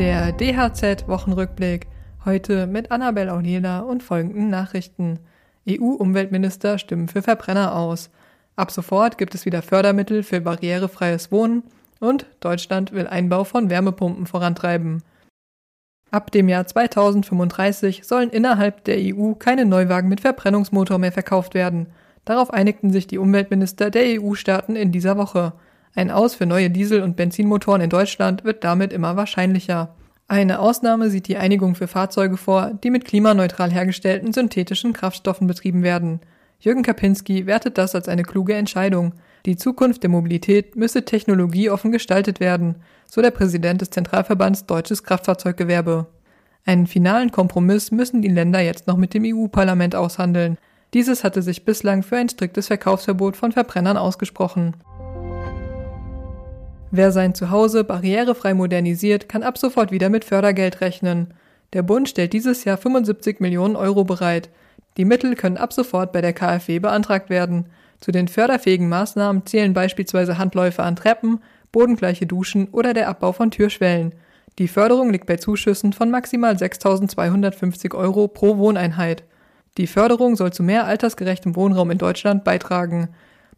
Der DHZ-Wochenrückblick. Heute mit Annabel Aunela und folgenden Nachrichten. EU-Umweltminister stimmen für Verbrenner aus. Ab sofort gibt es wieder Fördermittel für barrierefreies Wohnen und Deutschland will Einbau von Wärmepumpen vorantreiben. Ab dem Jahr 2035 sollen innerhalb der EU keine Neuwagen mit Verbrennungsmotor mehr verkauft werden. Darauf einigten sich die Umweltminister der EU-Staaten in dieser Woche. Ein Aus für neue Diesel- und Benzinmotoren in Deutschland wird damit immer wahrscheinlicher. Eine Ausnahme sieht die Einigung für Fahrzeuge vor, die mit klimaneutral hergestellten synthetischen Kraftstoffen betrieben werden. Jürgen Kapinski wertet das als eine kluge Entscheidung. Die Zukunft der Mobilität müsse technologieoffen gestaltet werden, so der Präsident des Zentralverbands Deutsches Kraftfahrzeuggewerbe. Einen finalen Kompromiss müssen die Länder jetzt noch mit dem EU-Parlament aushandeln. Dieses hatte sich bislang für ein striktes Verkaufsverbot von Verbrennern ausgesprochen. Wer sein Zuhause barrierefrei modernisiert, kann ab sofort wieder mit Fördergeld rechnen. Der Bund stellt dieses Jahr 75 Millionen Euro bereit. Die Mittel können ab sofort bei der KfW beantragt werden. Zu den förderfähigen Maßnahmen zählen beispielsweise Handläufe an Treppen, bodengleiche Duschen oder der Abbau von Türschwellen. Die Förderung liegt bei Zuschüssen von maximal 6.250 Euro pro Wohneinheit. Die Förderung soll zu mehr altersgerechtem Wohnraum in Deutschland beitragen.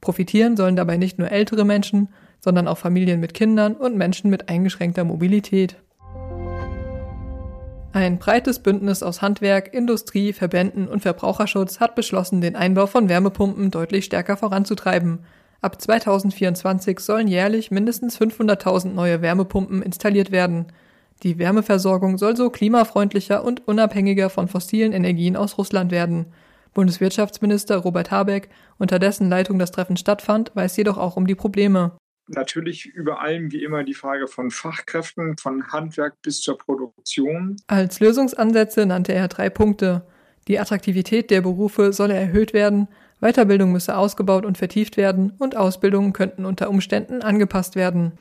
Profitieren sollen dabei nicht nur ältere Menschen, sondern auch Familien mit Kindern und Menschen mit eingeschränkter Mobilität. Ein breites Bündnis aus Handwerk, Industrie, Verbänden und Verbraucherschutz hat beschlossen, den Einbau von Wärmepumpen deutlich stärker voranzutreiben. Ab 2024 sollen jährlich mindestens 500.000 neue Wärmepumpen installiert werden. Die Wärmeversorgung soll so klimafreundlicher und unabhängiger von fossilen Energien aus Russland werden. Bundeswirtschaftsminister Robert Habeck, unter dessen Leitung das Treffen stattfand, weiß jedoch auch um die Probleme natürlich über allem wie immer die Frage von Fachkräften, von Handwerk bis zur Produktion. Als Lösungsansätze nannte er drei Punkte. Die Attraktivität der Berufe solle erhöht werden, Weiterbildung müsse ausgebaut und vertieft werden und Ausbildungen könnten unter Umständen angepasst werden.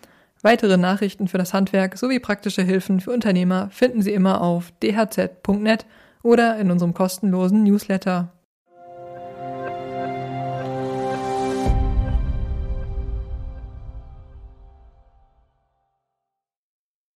Weitere Nachrichten für das Handwerk sowie praktische Hilfen für Unternehmer finden Sie immer auf dhz.net oder in unserem kostenlosen Newsletter.